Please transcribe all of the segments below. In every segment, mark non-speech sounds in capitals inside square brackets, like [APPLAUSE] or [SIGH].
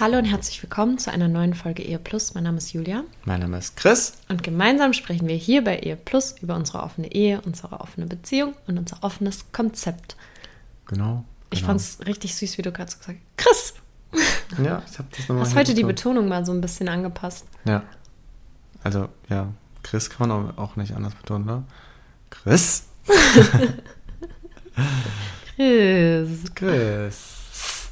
Hallo und herzlich willkommen zu einer neuen Folge Ehe Plus. Mein Name ist Julia Mein Name ist Chris. und gemeinsam sprechen wir hier bei Ehe Plus über unsere offene Ehe, unsere offene Beziehung und unser offenes Konzept. Genau. Ich genau. fand es richtig süß, wie du gerade so gesagt hast. Chris, [LAUGHS] Ja, ich habe das nochmal. hast heute die. Betonung mal so ein bisschen angepasst. Ja. Also, ja. Chris kann man auch- auch nicht anders betonen, oder? Chris? [LAUGHS] [LAUGHS] Chris. Chris.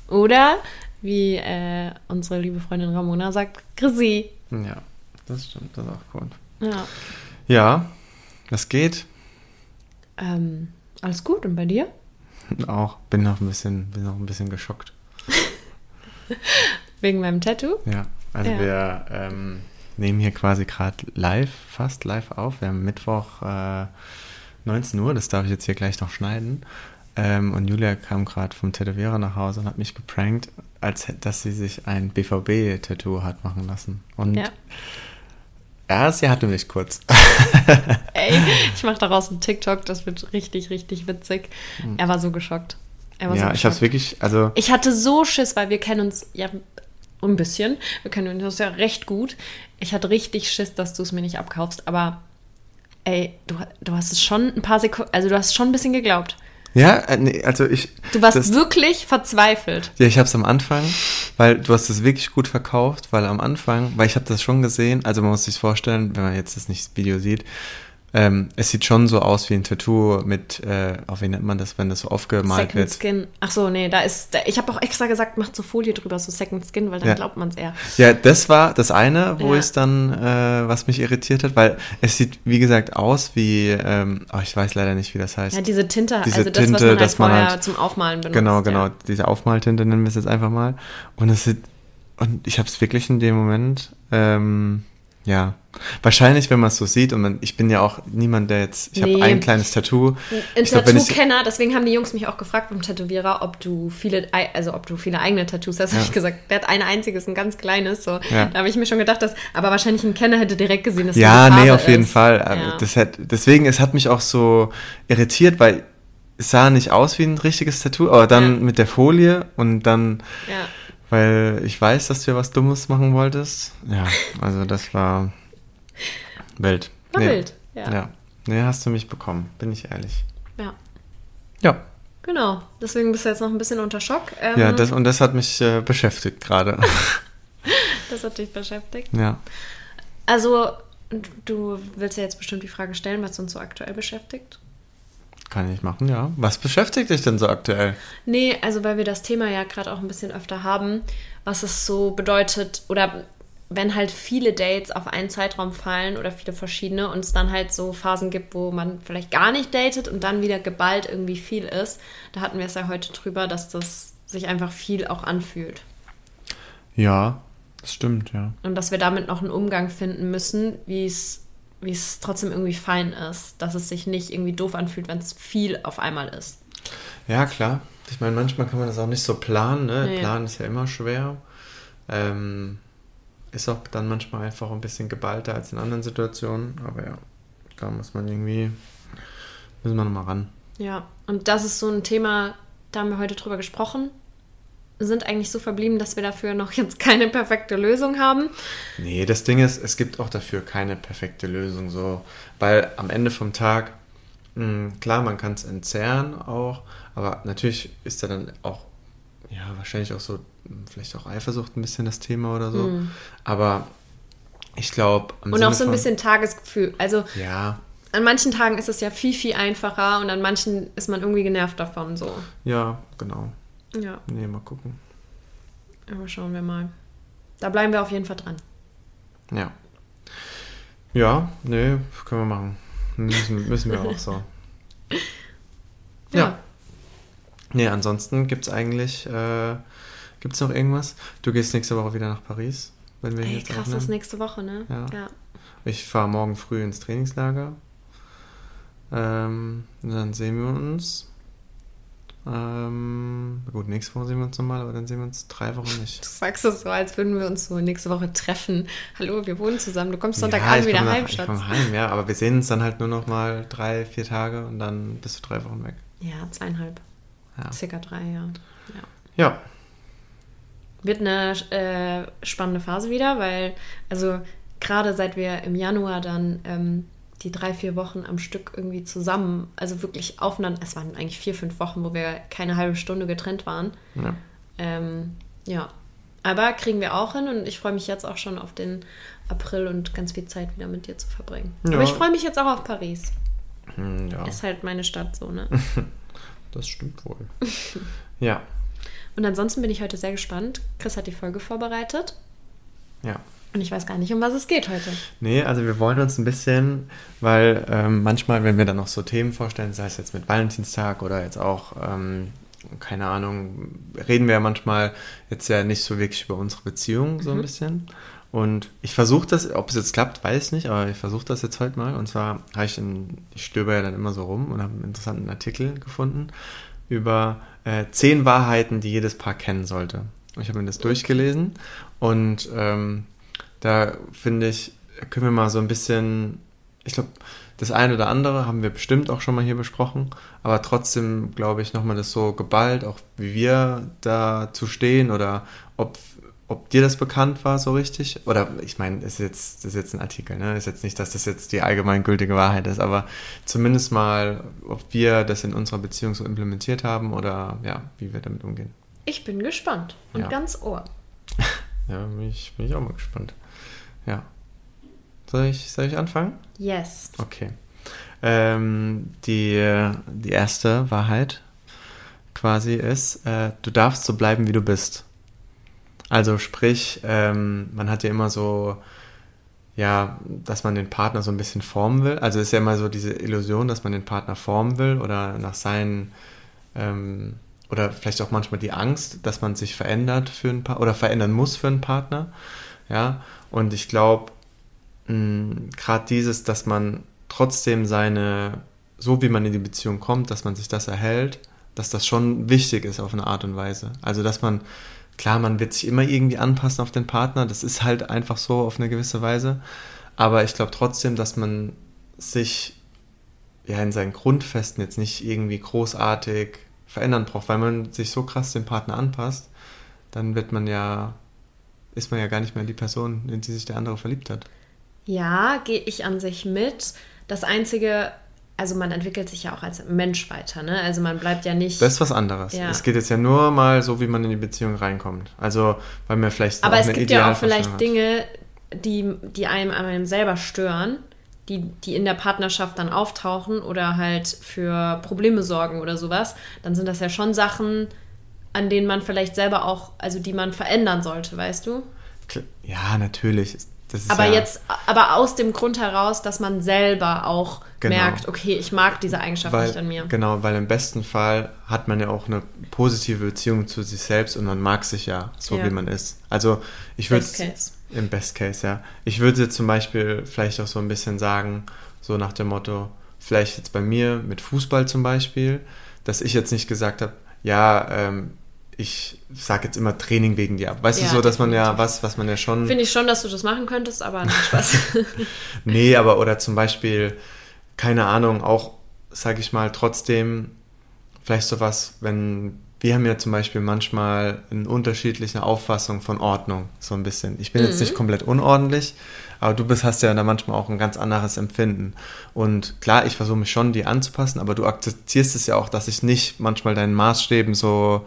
Oder, wie äh, unsere liebe Freundin Ramona sagt, Chrissy. Ja, das stimmt. Das ist auch gut. Ja. Ja, was geht? Ähm, alles gut und bei dir? [LAUGHS] Auch. Bin noch ein bisschen, bin noch ein bisschen geschockt. [LAUGHS] Wegen meinem Tattoo? Ja. Also Ja. wir ähm, nehmen hier quasi gerade live, fast live auf. Wir haben Mittwoch äh, 19 Uhr, das darf ich jetzt hier gleich noch schneiden. Ähm, und Julia kam gerade vom Tätowierer nach Hause und hat mich geprankt, als dass sie sich ein BVB-Tattoo hat machen lassen. Und Ja. ja, sie hatte mich kurz. [LAUGHS] Ey, ich mache daraus einen TikTok, das wird richtig, richtig witzig. Er war so geschockt. Er war Hm. ja, so ich habe geschockt. es wirklich, also Ich hatte so Schiss, weil wir kennen uns ja ein bisschen. Wir kennen uns ja recht gut. Ich hatte richtig Schiss, dass du es mir nicht abkaufst. Aber ey, du, du hast es schon ein paar Sekunden, also du hast schon ein bisschen geglaubt. Ja, äh, nee, also ich. Du warst das- wirklich verzweifelt. Ja, ich habe es am Anfang, weil du hast es wirklich gut verkauft, weil am Anfang, weil ich habe das schon gesehen, also man muss sich vorstellen, wenn man jetzt das nicht Video sieht, ähm, es sieht schon so aus wie ein Tattoo mit, äh, auch wie nennt man das, wenn das so aufgemalt Second wird. Skin. Ach so, nee, da ist. Da, ich habe auch extra gesagt, mach so Folie drüber, so Second Skin, weil dann Ja. glaubt man es eher. Ja, das war das eine, wo Ja. es dann, äh, was mich irritiert hat, weil es sieht, wie gesagt, aus wie, ähm, oh, ich weiß leider nicht, wie das heißt. Ja, diese Tinte, Diese also das, was Tinte, man halt dass man vorher halt- zum Aufmalen benutzt. Genau, genau. Ja. Diese Aufmaltinte nennen wir es jetzt einfach mal. Und es sieht, und ich habe es wirklich in dem Moment, ähm, ja, wahrscheinlich, wenn man es so sieht, und man, ich bin ja auch niemand, der jetzt, ich Nee. habe ein kleines Tattoo. Ein Tattoo-Kenner, deswegen haben die Jungs mich auch gefragt beim Tätowierer, ob du viele, also ob du viele eigene Tattoos hast. Ja. Habe ich gesagt, der hat ein einziges, ein ganz kleines. So. Ja. Da habe ich mir schon gedacht, dass, aber wahrscheinlich ein Kenner hätte direkt gesehen, dass Ja, das nee, auf jeden ist. Fall. Ja. Das hat, deswegen, es hat mich auch so irritiert, weil es sah nicht aus wie ein richtiges Tattoo, aber dann Ja. mit der Folie und dann, ja. Weil ich weiß, dass du ja was Dummes machen wolltest. Ja, also das war wild. War nee. wild, ja. ja. Nee, hast du mich bekommen, bin ich ehrlich. ja, Ja. genau. Deswegen bist du jetzt noch ein bisschen unter Schock. Ähm, Ja, das, und das hat mich äh, beschäftigt gerade. [LAUGHS] das hat dich beschäftigt. ja. Also, du willst ja jetzt bestimmt die Frage stellen, was uns so aktuell beschäftigt. Kann ich machen, ja. Was beschäftigt dich denn so aktuell? Nee, also weil wir das Thema ja gerade auch ein bisschen öfter haben, was es so bedeutet oder wenn halt viele Dates auf einen Zeitraum fallen oder viele verschiedene und es dann halt so Phasen gibt, wo man vielleicht gar nicht datet und dann wieder geballt irgendwie viel ist. Da hatten wir es ja heute drüber, dass das sich einfach viel auch anfühlt. Ja, das stimmt, ja. Und dass wir damit noch einen Umgang finden müssen, wie es wie es trotzdem irgendwie fein ist, dass es sich nicht irgendwie doof anfühlt, wenn es viel auf einmal ist. Ja, klar. Ich meine, manchmal kann man das auch nicht so planen, ne? Nee. Planen ist ja immer schwer. Ähm, ist auch dann manchmal einfach ein bisschen geballter als in anderen Situationen. Aber ja, da muss man irgendwie, müssen wir nochmal ran. Ja, und das ist so ein Thema, da haben wir heute drüber gesprochen. Sind eigentlich so verblieben, dass wir dafür noch jetzt keine perfekte Lösung haben. Nee, das Ding ist, es gibt auch dafür keine perfekte Lösung so, weil am Ende vom Tag, mh, klar, man kann es entzerren auch, aber natürlich ist da dann auch, ja, wahrscheinlich auch so, mh, vielleicht auch Eifersucht ein bisschen das Thema oder so, aber ich glaube... Mhm. Und auch so ein bisschen Tagesgefühl. Also Ja, an manchen Tagen ist es ja viel, viel einfacher und an manchen ist man irgendwie genervt davon so. ja, genau. Ja. Nee, mal gucken. Aber schauen wir mal. Da bleiben wir auf jeden Fall dran. Ja. Ja, nee, können wir machen. Müssen, müssen wir auch so. Ja. Ja. Nee, ansonsten gibt es eigentlich, äh, gibt es noch irgendwas? Du gehst nächste Woche wieder nach Paris, wenn wir Ey, jetzt krass, das ist aufnehmen. nächste Woche, ne? Ja. ja. Ich fahre morgen früh ins Trainingslager. Ähm, dann sehen wir uns. Ähm, gut, nächste Woche sehen wir uns nochmal, aber dann sehen wir uns drei Wochen nicht. [LAUGHS] Du sagst es so, als würden wir uns so nächste Woche treffen. Hallo, wir wohnen zusammen. Du kommst ja, Sonntagabend ich wieder nach- heim, Ich Schatz. komme heim, ja, aber wir sehen uns dann halt nur noch mal drei, vier Tage und dann bist du drei Wochen weg. Ja, zweieinhalb. Ja. Circa drei, ja. ja. Ja, Wird eine äh, spannende Phase wieder, weil, also gerade seit wir im Januar dann ähm, die drei, vier Wochen am Stück irgendwie zusammen, also wirklich aufeinander, es waren eigentlich vier, fünf Wochen, wo wir keine halbe Stunde getrennt waren. ja. Ähm, ja, aber kriegen wir auch hin und ich freue mich jetzt auch schon auf den April und ganz viel Zeit wieder mit dir zu verbringen. Ja. Aber ich freue mich jetzt auch auf Paris. Hm, ja, Ist halt meine Stadt so, ne? [LAUGHS] das stimmt wohl. [LAUGHS] ja, Und ansonsten bin ich heute sehr gespannt. Chris hat die Folge vorbereitet ja. Und ich weiß gar nicht, um was es geht heute. Nee, also wir wollen uns ein bisschen, weil ähm, manchmal, wenn wir dann noch so Themen vorstellen, sei es jetzt mit Valentinstag oder jetzt auch, ähm, keine Ahnung, reden wir ja manchmal jetzt ja nicht so wirklich über unsere Beziehung so ein bisschen. Und ich versuche das, ob es jetzt klappt, weiß ich nicht, aber ich versuche das jetzt heute mal. Und zwar habe ich, in, ich stöber ja dann immer so rum und habe einen interessanten Artikel gefunden über äh, zehn Wahrheiten, die jedes Paar kennen sollte. Und ich habe mir das durchgelesen und ähm, da finde ich, können wir mal so ein bisschen, ich glaube, das eine oder andere haben wir bestimmt auch schon mal hier besprochen, aber trotzdem glaube ich nochmal das so geballt, auch wie wir dazu stehen oder ob, ob dir das bekannt war so richtig. Oder ich meine, es ist jetzt, ist jetzt ein Artikel, ne? Ist jetzt nicht, dass das jetzt die allgemeingültige Wahrheit ist, aber zumindest mal, ob wir das in unserer Beziehung so implementiert haben oder ja, wie wir damit umgehen. Ich bin gespannt und Ja. ganz Ohr. [LAUGHS] Ja, bin ich, bin ich auch mal gespannt. Ja. Soll ich, soll ich anfangen? Yes. Okay. Ähm, die, die erste Wahrheit quasi ist, äh, du darfst so bleiben, wie du bist. Also sprich, ähm, man hat ja immer so, ja, dass man den Partner so ein bisschen formen will. Also ist ja immer so diese Illusion, dass man den Partner formen will oder nach seinen, ähm, oder vielleicht auch manchmal die Angst, dass man sich verändert für einen Partner oder verändern muss für einen Partner. Ja, und ich glaube, gerade dieses, dass man trotzdem seine, so wie man in die Beziehung kommt, dass man sich das erhält, dass das schon wichtig ist auf eine Art und Weise. Also, dass man, klar, man wird sich immer irgendwie anpassen auf den Partner, das ist halt einfach so auf eine gewisse Weise, aber ich glaube trotzdem, dass man sich ja in seinen Grundfesten jetzt nicht irgendwie großartig verändern braucht, weil man sich so krass dem Partner anpasst, dann wird man ja, ist man ja gar nicht mehr die Person, in die sich der andere verliebt hat. Ja, gehe ich an sich mit. Das Einzige, also man entwickelt sich ja auch als Mensch weiter, ne? Also man bleibt ja nicht. Das ist was anderes. Ja. Es geht jetzt ja nur mal so, wie man in die Beziehung reinkommt. Also, weil mir vielleicht aber es gibt ja auch vielleicht. Dinge, die, die einem an einem selber stören, die, die in der Partnerschaft dann auftauchen oder halt für Probleme sorgen oder sowas. Dann sind das ja schon Sachen, an denen man vielleicht selber auch, also die man verändern sollte, weißt du? Ja, natürlich. Aber ja, jetzt, aber aus dem Grund heraus, dass man selber auch Genau. merkt, okay, ich mag diese Eigenschaft weil, nicht an mir. Genau, weil im besten Fall hat man ja auch eine positive Beziehung zu sich selbst und man mag sich ja so, Ja. wie man ist. Also, ich würde. Im Best Case, ja. Ich würde zum Beispiel vielleicht auch so ein bisschen sagen, so nach dem Motto, vielleicht jetzt bei mir mit Fußball zum Beispiel, dass ich jetzt nicht gesagt habe, ja, ähm, ich sage jetzt immer Training wegen dir ab. Weißt Ja, du so, dass man ja was, was man ja schon. Finde ich schon, dass du das machen könntest, aber nicht Spaß. [LAUGHS] Nee, aber oder zum Beispiel, keine Ahnung, auch, sag ich mal, trotzdem vielleicht sowas, wenn wir haben ja zum Beispiel manchmal eine unterschiedliche Auffassung von Ordnung, so ein bisschen. Ich bin jetzt nicht komplett unordentlich, aber du bist, hast ja da manchmal auch ein ganz anderes Empfinden. Und klar, ich versuche mich schon, die anzupassen, aber du akzeptierst es ja auch, dass ich nicht manchmal deinen Maßstäben so,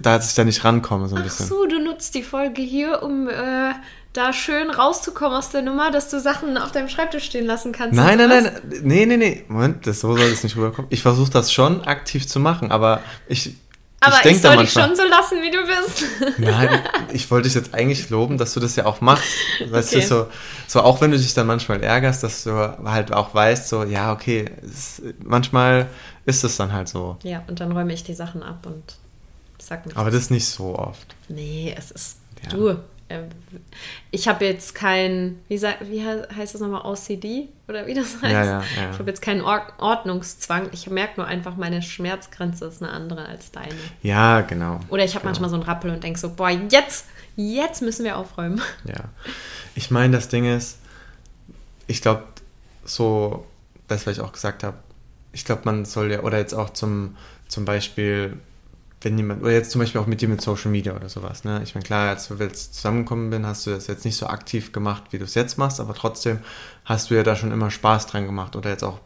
da dass ich da nicht rankomme, so ein Ach bisschen. so, du nutzt die Folge hier, um äh, da schön rauszukommen aus der Nummer, dass du Sachen auf deinem Schreibtisch stehen lassen kannst. Nein, nein, sowas? nein, nee, nee, nee, Moment, das, so soll es nicht rüberkommen. Ich versuche das schon aktiv zu machen, aber ich, Aber ich, ich soll dich schon so lassen, wie du bist. [LAUGHS] Nein, ich wollte dich jetzt eigentlich loben, dass du das ja auch machst. Weißt Okay. du, so, so auch wenn du dich dann manchmal ärgerst, dass du halt auch weißt, so, ja, okay, es, manchmal ist es dann halt so. Ja, und dann räume ich die Sachen ab und sag nichts. Aber das ist nicht so oft. Nee, es ist. Ja. Du. äh, Ich habe jetzt kein. Wie, wie he- heißt das nochmal? OCD? Oder wie das heißt? Ja, ja, ja. Ich habe jetzt keinen Or Ordnungszwang. Ich merke nur einfach, meine Schmerzgrenze ist eine andere als deine. Ja, genau. Oder ich habe genau. manchmal so einen Rappel und denke so: Boah, jetzt, jetzt müssen wir aufräumen. [LAUGHS] Ja. Ich meine, das Ding ist, ich glaube, so, das, was ich auch gesagt habe, ich glaube, man soll ja, oder jetzt auch zum, zum Beispiel, wenn jemand, oder jetzt zum Beispiel auch mit dir mit Social Media oder sowas, ne? Ich meine, klar, als du jetzt zusammengekommen bin, hast du das jetzt nicht so aktiv gemacht, wie du es jetzt machst, aber trotzdem hast du ja da schon immer Spaß dran gemacht oder jetzt auch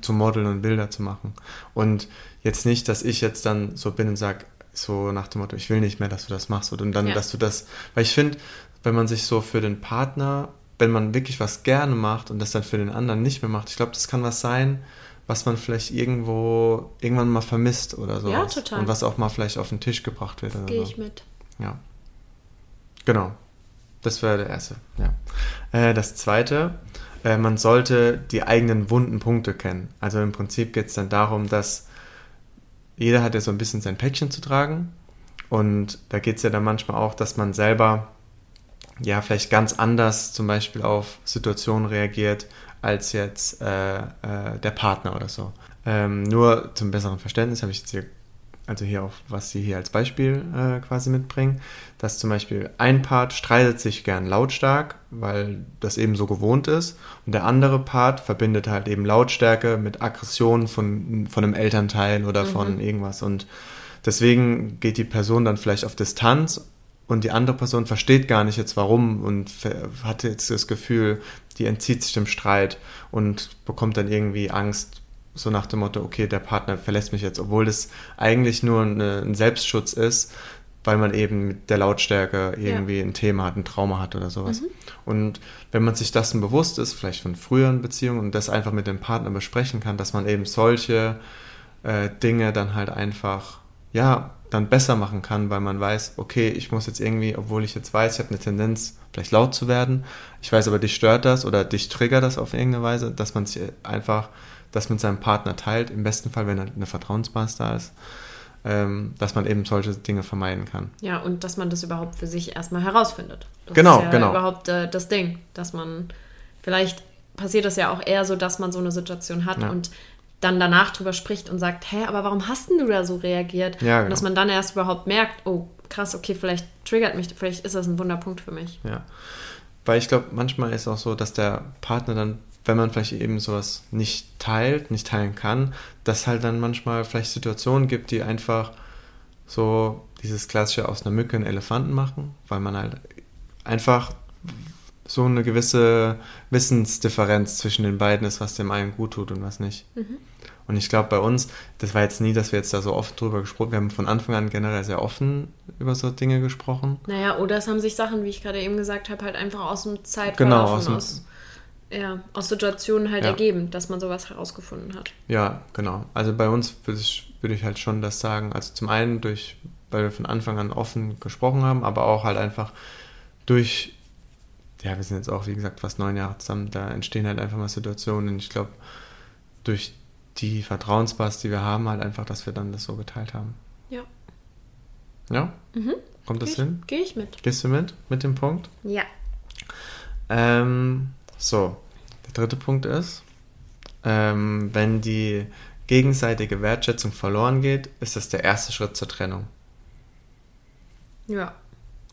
zu modeln und Bilder zu machen. Und jetzt nicht, dass ich jetzt dann so bin und sage, so nach dem Motto, ich will nicht mehr, dass du das machst und dann, Ja. dass du das, weil ich finde, wenn man sich so für den Partner, wenn man wirklich was gerne macht und das dann für den anderen nicht mehr macht, ich glaube, das kann was sein, was man vielleicht irgendwo irgendwann mal vermisst oder so. Ja, total. Und was auch mal vielleicht auf den Tisch gebracht wird Gehe so. ich mit. Ja. Genau. Das wäre der erste. Ja. Äh, das zweite, äh, man sollte die eigenen wunden Punkte kennen. Also im Prinzip geht es dann darum, dass jeder hat ja so ein bisschen sein Päckchen zu tragen. Und da geht es ja dann manchmal auch, dass man selber ja vielleicht ganz anders zum Beispiel auf Situationen reagiert als jetzt äh, äh, der Partner oder so. Ähm, nur zum besseren Verständnis habe ich jetzt hier, also hier auch, was sie hier als Beispiel äh, quasi mitbringen, dass zum Beispiel ein Part streitet sich gern lautstark, weil das eben so gewohnt ist, und der andere Part verbindet halt eben Lautstärke mit Aggression von, von einem Elternteil oder von irgendwas und deswegen geht die Person dann vielleicht auf Distanz und die andere Person versteht gar nicht jetzt warum und hat jetzt das Gefühl, die entzieht sich dem Streit und bekommt dann irgendwie Angst, so nach dem Motto, okay, der Partner verlässt mich jetzt, obwohl das eigentlich nur eine, ein Selbstschutz ist, weil man eben mit der Lautstärke irgendwie ein Thema hat, ein Trauma hat oder sowas. Und wenn man sich dessen bewusst ist, vielleicht von früheren Beziehungen und das einfach mit dem Partner besprechen kann, dass man eben solche äh, Dinge dann halt einfach, ja, dann besser machen kann, weil man weiß, okay, ich muss jetzt irgendwie, obwohl ich jetzt weiß, ich habe eine Tendenz, vielleicht laut zu werden, ich weiß aber, dich stört das oder dich triggert das auf irgendeine Weise, dass man sich einfach das mit seinem Partner teilt, im besten Fall, wenn eine Vertrauensbasis da ist, ähm, dass man eben solche Dinge vermeiden kann. Ja, und dass man das überhaupt für sich erstmal herausfindet. Das Genau, ist ja genau. überhaupt äh, das Ding, dass man vielleicht passiert das ja auch eher so, dass man so eine Situation hat Ja. und dann danach drüber spricht und sagt, hä, aber warum hast denn du da so reagiert? Ja, Und dass genau. man dann erst überhaupt merkt, oh, krass, okay, vielleicht triggert mich, vielleicht ist das ein Wunderpunkt für mich. Ja. Weil ich glaube, manchmal ist auch so, dass der Partner dann, wenn man vielleicht eben sowas nicht teilt, nicht teilen kann, dass halt dann manchmal vielleicht Situationen gibt, die einfach so dieses klassische aus einer Mücke einen Elefanten machen, weil man halt einfach so eine gewisse Wissensdifferenz zwischen den beiden ist, was dem einen gut tut und was nicht. Und ich glaube, bei uns, das war jetzt nie, dass wir jetzt da so oft drüber gesprochen Wir haben von Anfang an generell sehr offen über so Dinge gesprochen. Naja, oder es haben sich Sachen, wie ich gerade eben gesagt habe, halt einfach aus dem Zeitverlauf Genau, aus dem- aus, ja, aus Situationen halt Ja. ergeben, dass man sowas herausgefunden hat. Ja, genau. Also bei uns würde ich, würde ich halt schon das sagen. Also zum einen durch, weil wir von Anfang an offen gesprochen haben, aber auch halt einfach durch, ja, wir sind jetzt auch, wie gesagt, fast neun Jahre zusammen, da entstehen halt einfach mal Situationen. Ich glaube, durch die Vertrauensbasis, die wir haben, halt einfach, dass wir dann das so geteilt haben. Ja. Ja? Kommt das hin? Gehe ich mit. Gehst du mit, mit dem Punkt? Ja. Ähm, so, der dritte Punkt ist, ähm, wenn die gegenseitige Wertschätzung verloren geht, ist das der erste Schritt zur Trennung. Ja.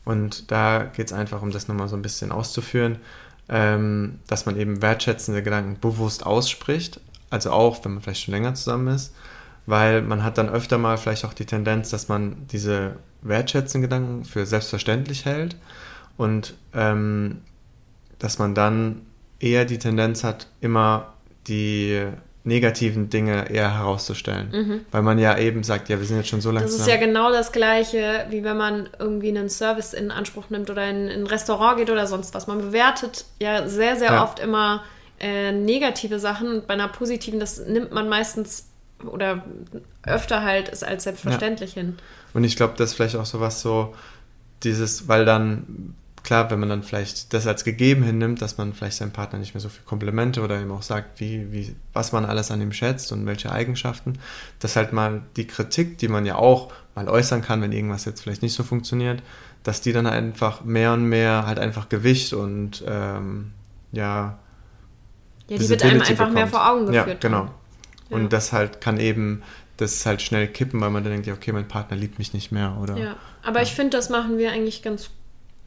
Und da geht es einfach, um das nochmal so ein bisschen auszuführen, ähm, dass man eben wertschätzende Gedanken bewusst ausspricht, also auch, wenn man vielleicht schon länger zusammen ist, weil man hat dann öfter mal vielleicht auch die Tendenz, dass man diese wertschätzenden Gedanken für selbstverständlich hält und ähm, dass man dann eher die Tendenz hat, immer die negativen Dinge eher herauszustellen, weil man ja eben sagt, ja, wir sind jetzt schon so lange Das ist zusammen. ja genau das Gleiche, wie wenn man irgendwie einen Service in Anspruch nimmt oder in, in ein Restaurant geht oder sonst was. Man bewertet ja sehr, sehr Ja. oft immer äh, negative Sachen und bei einer positiven, das nimmt man meistens oder öfter halt es als selbstverständlich hin. Und ich glaube, das ist vielleicht auch so was so, dieses, weil dann, klar, wenn man dann vielleicht das als gegeben hinnimmt, dass man vielleicht seinem Partner nicht mehr so viel Komplimente oder ihm auch sagt, wie, wie, was man alles an ihm schätzt und welche Eigenschaften, dass halt mal die Kritik, die man ja auch mal äußern kann, wenn irgendwas jetzt vielleicht nicht so funktioniert, dass die dann einfach mehr und mehr halt einfach Gewicht und ähm, ja, ja, die wird einem einfach bekommt. mehr vor Augen geführt. Ja, genau. Ja. Und das halt kann eben das halt schnell kippen, weil man dann denkt, ja, okay, mein Partner liebt mich nicht mehr, oder? Ja, aber ja. ich finde, das machen wir eigentlich ganz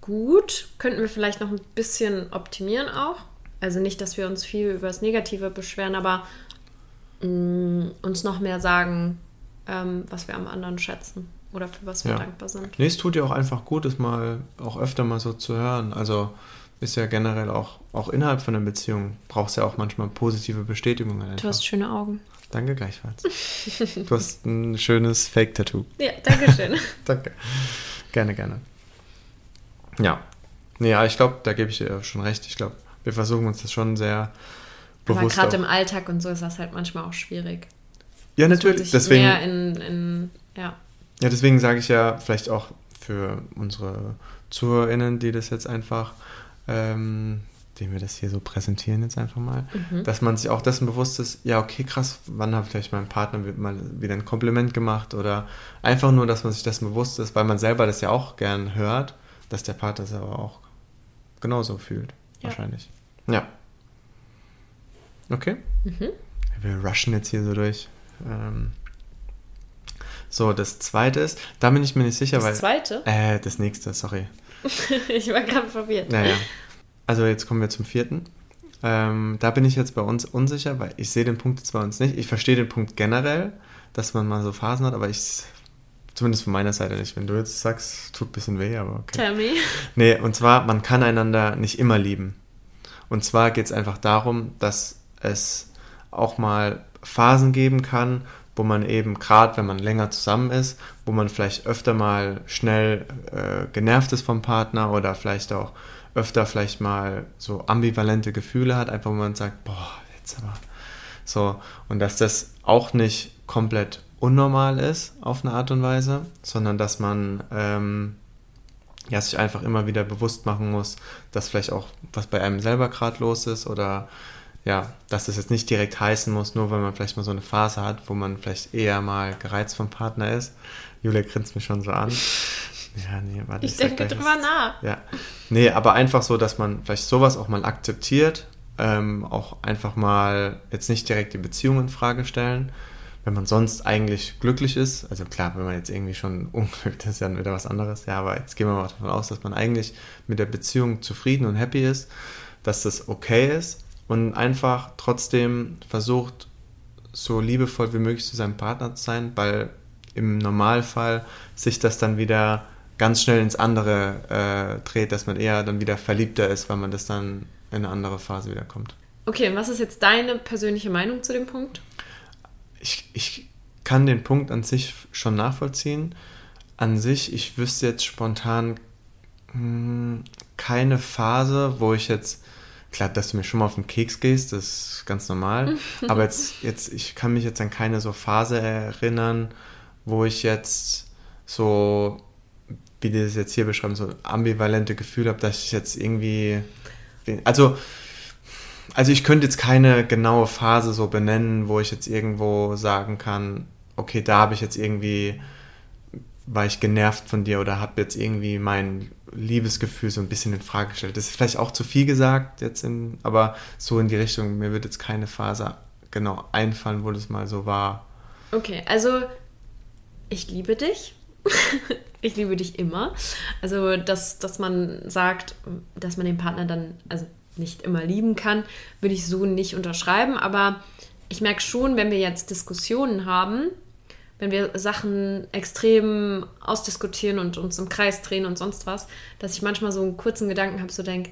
gut. Könnten wir vielleicht noch ein bisschen optimieren auch. Also nicht, dass wir uns viel über das Negative beschweren, aber mh, mm, uns noch mehr sagen, ähm, was wir am anderen schätzen oder für was wir ja. dankbar sind. Nee, es tut ja auch einfach gut, es mal auch öfter mal so zu hören. Also ist ja generell auch, auch innerhalb von einer Beziehung, brauchst ja auch manchmal positive Bestätigungen. Einfach. Du hast schöne Augen. Danke gleichfalls. du hast ein schönes Fake-Tattoo. Ja, danke schön. [LAUGHS] danke. Gerne, gerne. Ja. Nee, ja, ich glaube, da gebe ich dir schon recht. Ich glaube, wir versuchen uns das schon sehr bewusst. Aber gerade im Alltag und so ist das halt manchmal auch schwierig. Ja, natürlich. deswegen, mehr in, in, ja. ja, deswegen sage ich ja vielleicht auch für unsere ZuhörerInnen, die das jetzt einfach ähm, den wir das hier so präsentieren jetzt einfach mal, mhm. dass man sich auch dessen bewusst ist, ja, okay, krass, wann habe vielleicht meinem Partner mal wieder ein Kompliment gemacht oder einfach nur, dass man sich dessen bewusst ist, weil man selber das ja auch gern hört, dass der Partner es aber auch genauso fühlt, ja. wahrscheinlich. Ja. Okay. Mhm. Wir rushen jetzt hier so durch. Ähm, so, das zweite ist, da bin ich mir nicht sicher, das weil. Das zweite? Äh, das nächste, sorry. [LAUGHS] ich war gerade verwirrt. Naja. Also jetzt kommen wir zum vierten. Ähm, da bin ich jetzt bei uns unsicher, weil ich sehe den Punkt jetzt bei uns nicht. Ich verstehe den Punkt generell, dass man mal so Phasen hat, aber ich, zumindest von meiner Seite nicht. Wenn du jetzt sagst, tut ein bisschen weh, aber okay. Tell me. Nee, und zwar, man kann einander nicht immer lieben. Und zwar geht es einfach darum, dass es auch mal Phasen geben kann, wo man eben, gerade wenn man länger zusammen ist, wo man vielleicht öfter mal schnell äh, genervt ist vom Partner oder vielleicht auch öfter vielleicht mal so ambivalente Gefühle hat, einfach wo man sagt, boah, jetzt aber so. Und dass das auch nicht komplett unnormal ist auf eine Art und Weise, sondern dass man ähm, ja, sich einfach immer wieder bewusst machen muss, dass vielleicht auch was bei einem selber gerade los ist oder ja, dass das jetzt nicht direkt heißen muss, nur weil man vielleicht mal so eine Phase hat, wo man vielleicht eher mal gereizt vom Partner ist. Julia grinst mich schon so an. [LAUGHS] Ja, nee, warte. Ich, ich denke drüber nach. Ja. Nee, aber einfach so, dass man vielleicht sowas auch mal akzeptiert, ähm, auch einfach mal jetzt nicht direkt die Beziehung in Frage stellen, wenn man sonst eigentlich glücklich ist. Also klar, wenn man jetzt irgendwie schon [LAUGHS] unglücklich ist, dann wieder was anderes. Ja, aber jetzt gehen wir mal davon aus, dass man eigentlich mit der Beziehung zufrieden und happy ist, dass das okay ist und einfach trotzdem versucht, so liebevoll wie möglich zu seinem Partner zu sein, weil im Normalfall sich das dann wieder ganz schnell ins andere äh, dreht, dass man eher dann wieder verliebter ist, weil man das dann in eine andere Phase wieder kommt. Okay, und was ist jetzt deine persönliche Meinung zu dem Punkt? Ich, ich kann den Punkt an sich schon nachvollziehen. An sich, ich wüsste jetzt spontan mh, hm, keine Phase, wo ich jetzt, klar, dass du mir schon mal auf den Keks gehst, das ist ganz normal. [LAUGHS] aber jetzt, jetzt, ich kann mich jetzt an keine so Phase erinnern, wo ich jetzt so wie die das jetzt hier beschreiben, so ambivalente Gefühle habe, dass ich jetzt irgendwie. Also, also ich könnte jetzt keine genaue Phase so benennen, wo ich jetzt irgendwo sagen kann, okay, da habe ich jetzt irgendwie, war ich genervt von dir oder habe jetzt irgendwie mein Liebesgefühl so ein bisschen in Frage gestellt. Das ist vielleicht auch zu viel gesagt jetzt in, aber so in die Richtung, mir wird jetzt keine Phase genau einfallen, wo das mal so war. Okay, also ich liebe dich [LAUGHS] ich liebe dich immer. Also, dass, dass man sagt, dass man den Partner dann also nicht immer lieben kann, würde ich so nicht unterschreiben. Aber ich merke schon, wenn wir jetzt Diskussionen haben, wenn wir Sachen extrem ausdiskutieren und uns im Kreis drehen und sonst was, dass ich manchmal so einen kurzen Gedanken habe, so denke,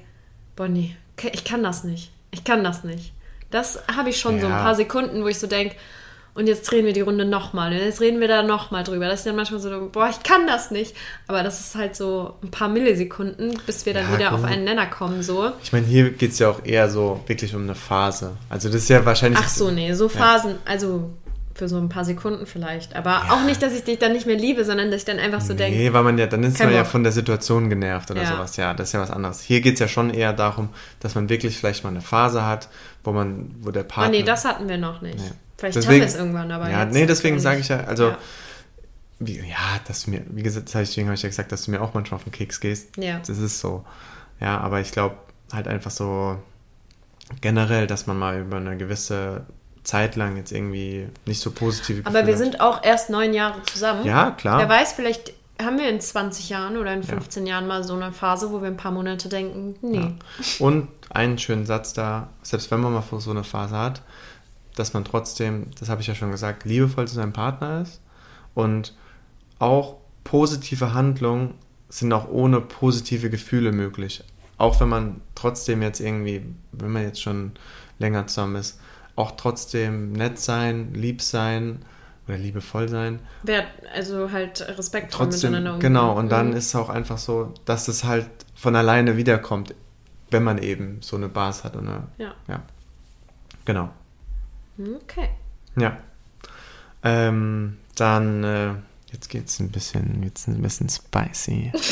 boah, nee, ich kann das nicht. Ich kann das nicht. Das habe ich schon ja. so ein paar Sekunden, wo ich so denke, und jetzt drehen wir die Runde nochmal. Und jetzt reden wir da nochmal drüber. Das ist dann manchmal so, boah, ich kann das nicht. Aber das ist halt so ein paar Millisekunden, bis wir dann ja, wieder komm. auf einen Nenner kommen. So. Ich meine, hier geht es ja auch eher so wirklich um eine Phase. Also das ist ja wahrscheinlich... Ach so, nee, so Phasen, ja. also für so ein paar Sekunden vielleicht. Aber ja. auch nicht, dass ich dich dann nicht mehr liebe, sondern dass ich dann einfach so nee, denke. Nee, weil man ja, dann ist man Bock. ja von der Situation genervt oder ja. sowas. Ja, das ist ja was anderes. Hier geht es ja schon eher darum, dass man wirklich vielleicht mal eine Phase hat, wo man, wo der Partner. Oh nee, das hatten wir noch nicht. Nee. Vielleicht deswegen, haben wir es irgendwann, aber. Ja, nee, deswegen sage ich ja, also. Ja. Wie, ja, dass du mir, wie gesagt, deswegen habe ich ja gesagt, dass du mir auch manchmal auf den Keks gehst. Ja. Das ist so. Ja, aber ich glaube halt einfach so generell, dass man mal über eine gewisse Zeit lang jetzt irgendwie nicht so positive Gefühle Aber wir sind auch erst neun Jahre zusammen. Ja, klar. Wer weiß, vielleicht haben wir in 20 Jahren oder in 15 ja. Jahren mal so eine Phase, wo wir ein paar Monate denken, nee. Ja. Und einen schönen Satz da, selbst wenn man mal so eine Phase hat, dass man trotzdem, das habe ich ja schon gesagt, liebevoll zu seinem Partner ist und auch positive Handlungen sind auch ohne positive Gefühle möglich. Auch wenn man trotzdem jetzt irgendwie, wenn man jetzt schon länger zusammen ist, auch trotzdem nett sein, lieb sein oder liebevoll sein. Wer, also halt respektvoll trotzdem, miteinander umgehen. Genau, und dann mhm. ist es auch einfach so, dass es halt von alleine wiederkommt, wenn man eben so eine Bars hat. Und eine, ja. ja. Genau. Okay. Ja. Ähm, dann, äh, jetzt geht es ein bisschen, jetzt ein bisschen spicy. [LAUGHS]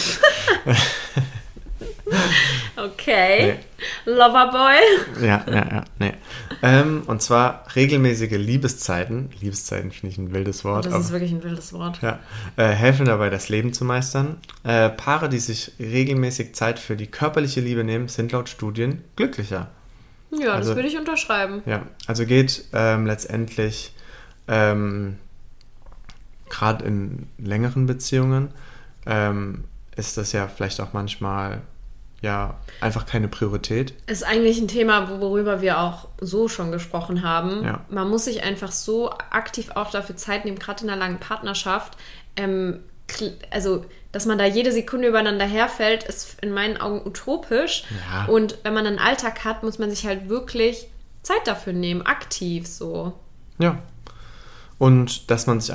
[LAUGHS] Okay. Nee. Loverboy. Ja, ja, ja. Nee. Ähm, und zwar regelmäßige Liebeszeiten. Liebeszeiten finde ich ein wildes Wort. Das aber, ist wirklich ein wildes Wort. Ja. Äh, helfen dabei, das Leben zu meistern. Äh, Paare, die sich regelmäßig Zeit für die körperliche Liebe nehmen, sind laut Studien glücklicher. Ja, also, das würde ich unterschreiben. Ja, also geht ähm, letztendlich ähm, gerade in längeren Beziehungen ähm, ist das ja vielleicht auch manchmal ja einfach keine Priorität. Ist eigentlich ein Thema, worüber wir auch so schon gesprochen haben. Ja. Man muss sich einfach so aktiv auch dafür Zeit nehmen, gerade in einer langen Partnerschaft. Ähm, also, dass man da jede Sekunde übereinander herfällt, ist in meinen Augen utopisch. Ja. Und wenn man einen Alltag hat, muss man sich halt wirklich Zeit dafür nehmen, aktiv so. Ja. Und dass man sich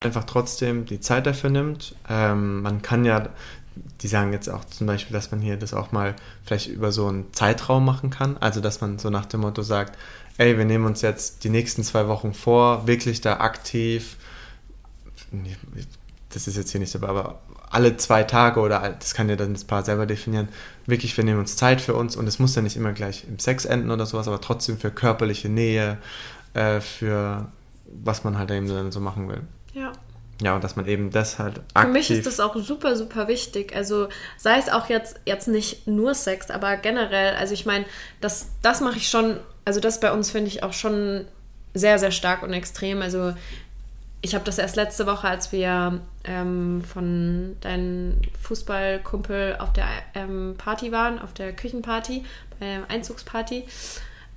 Einfach trotzdem die Zeit dafür nimmt. Ähm, man kann ja, die sagen jetzt auch zum Beispiel, dass man hier das auch mal vielleicht über so einen Zeitraum machen kann. Also, dass man so nach dem Motto sagt, ey, wir nehmen uns jetzt die nächsten zwei Wochen vor, wirklich da aktiv, das ist jetzt hier nicht so, aber alle zwei Tage oder das kann ja dann das Paar selber definieren, wirklich, wir nehmen uns Zeit für uns und es muss ja nicht immer gleich im Sex enden oder sowas, aber trotzdem für körperliche Nähe, äh, für was man halt eben dann so machen will. Ja. Ja, und dass man eben das halt aktiv... Für mich ist das auch super, super wichtig. Also sei es auch jetzt, jetzt nicht nur Sex, aber generell, also ich meine, das, das mache ich schon, also das bei uns finde ich auch schon sehr, sehr stark und extrem. Also ich habe das erst letzte Woche, als wir ähm, von deinem Fußballkumpel auf der ähm, Party waren, auf der Küchenparty, bei der Einzugsparty,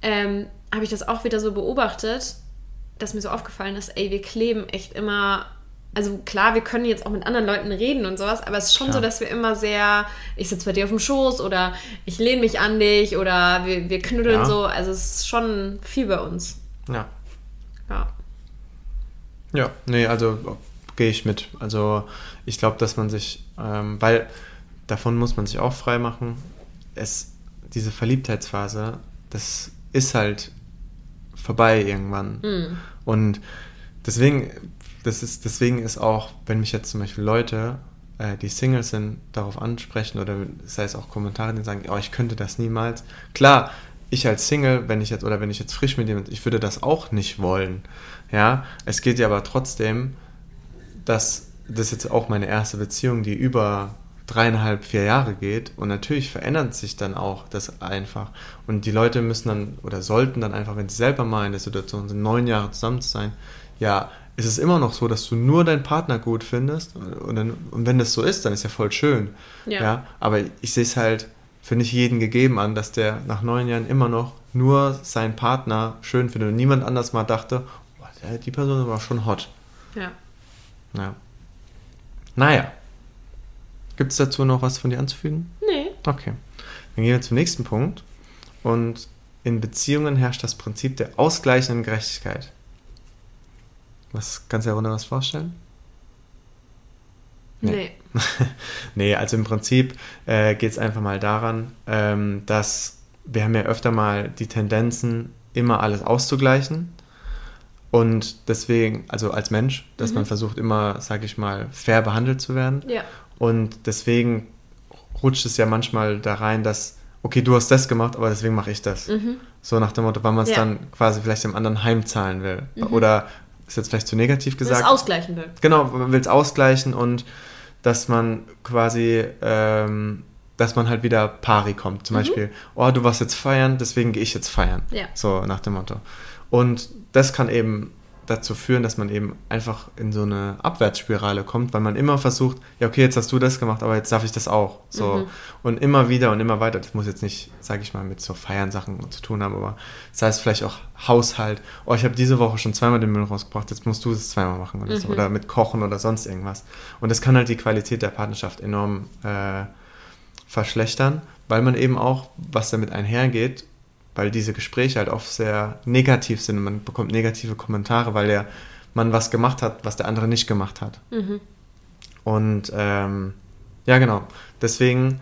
ähm, habe ich das auch wieder so beobachtet dass mir so aufgefallen ist, ey, wir kleben echt immer. Also klar, wir können jetzt auch mit anderen Leuten reden und sowas, aber es ist schon ja. so, dass wir immer sehr, ich sitze bei dir auf dem Schoß oder ich lehne mich an dich oder wir, wir knuddeln ja. so. Also es ist schon viel bei uns. Ja. Ja. Ja, nee, also gehe ich mit. Also ich glaube, dass man sich, ähm, weil davon muss man sich auch frei machen. Es, diese Verliebtheitsphase, das ist halt vorbei irgendwann. Mhm. Und deswegen, das ist, deswegen ist auch, wenn mich jetzt zum Beispiel Leute, äh, die Singles sind, darauf ansprechen oder sei es auch Kommentare, die sagen, oh, ich könnte das niemals. Klar, ich als Single, wenn ich jetzt, oder wenn ich jetzt frisch mit jemandem, ich würde das auch nicht wollen. Ja, es geht ja aber trotzdem, dass das jetzt auch meine erste Beziehung, die über dreieinhalb, vier Jahre geht. Und natürlich verändert sich dann auch das einfach. Und die Leute müssen dann oder sollten dann einfach, wenn sie selber mal in der Situation sind, neun Jahre zusammen zu sein, ja, ist es immer noch so, dass du nur deinen Partner gut findest. Und, dann, und wenn das so ist, dann ist ja voll schön. Ja. ja aber ich sehe es halt für nicht jeden gegeben an, dass der nach neun Jahren immer noch nur sein Partner schön findet und niemand anders mal dachte, oh, die Person war schon hot. Ja. Ja. Naja. Gibt es dazu noch was von dir anzufügen? Nee. Okay. Dann gehen wir zum nächsten Punkt. Und in Beziehungen herrscht das Prinzip der ausgleichenden Gerechtigkeit. Was kannst du dir darunter was vorstellen? Nee. nee, [LAUGHS] also im Prinzip äh, geht es einfach mal daran, ähm, dass wir haben ja öfter mal die Tendenzen, immer alles auszugleichen. Und deswegen, also als Mensch, dass Mhm. man versucht, immer, sage ich mal, fair behandelt zu werden. Ja. Und deswegen rutscht es ja manchmal da rein, dass, okay, du hast das gemacht, aber deswegen mache ich das. So nach dem Motto, weil man es Mhm. Ja. Mhm. dann quasi vielleicht dem anderen heimzahlen will. Oder ist jetzt vielleicht zu negativ gesagt. ausgleichen will. Genau, man will es ausgleichen und dass man quasi, ähm, dass man halt wieder pari kommt. Zum Beispiel, oh, du warst jetzt feiern, deswegen gehe ich jetzt feiern. Mhm. Ja. So nach dem Motto. Und das kann eben dazu führen, dass man eben einfach in so eine Abwärtsspirale kommt, weil man immer versucht, ja, okay, jetzt hast du das gemacht, aber jetzt darf ich das auch. So. Mhm. Und immer wieder und immer weiter. Das muss jetzt nicht, sage ich mal, mit so Feiern Sachen zu tun haben, aber das heißt vielleicht auch Haushalt. Oh, ich habe diese Woche schon zweimal den Müll rausgebracht, jetzt musst du es zweimal machen oder so. Oder mit Kochen oder sonst irgendwas. Und das kann halt die Qualität der Partnerschaft enorm äh, verschlechtern, weil man eben auch, was damit einhergeht, weil diese Gespräche halt oft sehr negativ sind und man bekommt negative Kommentare, weil der man was gemacht hat, was der andere nicht gemacht hat. Und ähm, ja, genau. Deswegen,